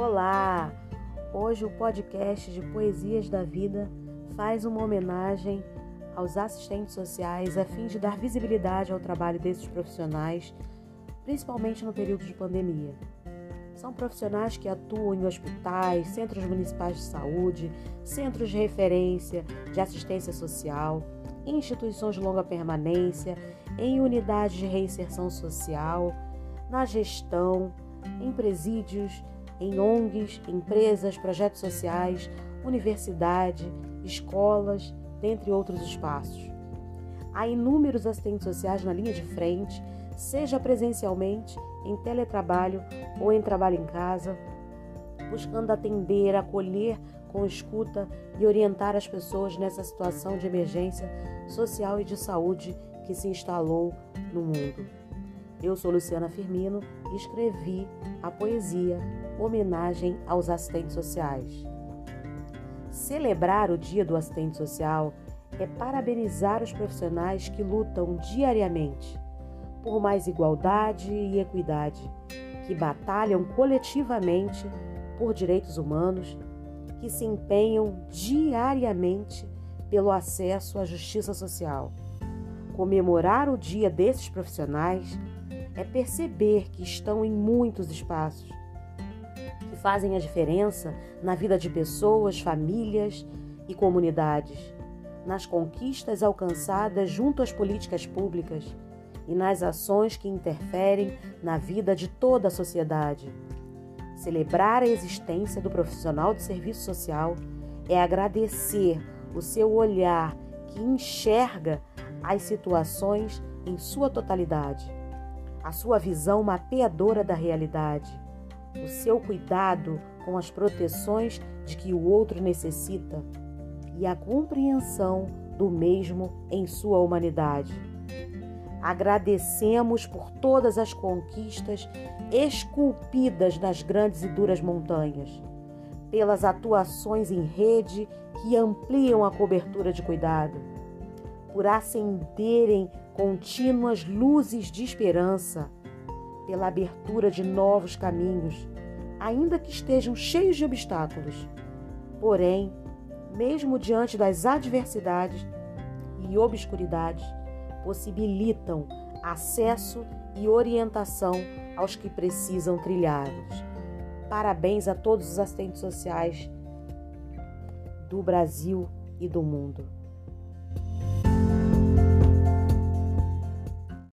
Olá! Hoje o podcast de Poesias da Vida faz uma homenagem aos assistentes sociais a fim de dar visibilidade ao trabalho desses profissionais, principalmente no período de pandemia. São profissionais que atuam em hospitais, centros municipais de saúde, centros de referência de assistência social, instituições de longa permanência, em unidades de reinserção social, na gestão, em presídios, em ONGs, empresas, projetos sociais, universidade, escolas, dentre outros espaços. Há inúmeros assistentes sociais na linha de frente, seja presencialmente, em teletrabalho ou em trabalho em casa, buscando atender, acolher com escuta e orientar as pessoas nessa situação de emergência social e de saúde que se instalou no mundo. Eu sou Luciana Firmino e escrevi a poesia Homenagem aos Assistentes Sociais. Celebrar o Dia do Assistente Social é parabenizar os profissionais que lutam diariamente por mais igualdade e equidade, que batalham coletivamente por direitos humanos, que se empenham diariamente pelo acesso à justiça social. Comemorar o dia desses profissionais é perceber que estão em muitos espaços, que fazem a diferença na vida de pessoas, famílias e comunidades, nas conquistas alcançadas junto às políticas públicas e nas ações que interferem na vida de toda a sociedade. Celebrar a existência do profissional de serviço social é agradecer o seu olhar que enxerga as situações em sua totalidade a sua visão mapeadora da realidade, o seu cuidado com as proteções de que o outro necessita e a compreensão do mesmo em sua humanidade. Agradecemos por todas as conquistas esculpidas nas grandes e duras montanhas, pelas atuações em rede que ampliam a cobertura de cuidado, por acenderem contínuas luzes de esperança, pela abertura de novos caminhos, ainda que estejam cheios de obstáculos. Porém, mesmo diante das adversidades e obscuridades, possibilitam acesso e orientação aos que precisam trilhá-los. Parabéns a todos os assistentes sociais do Brasil e do mundo.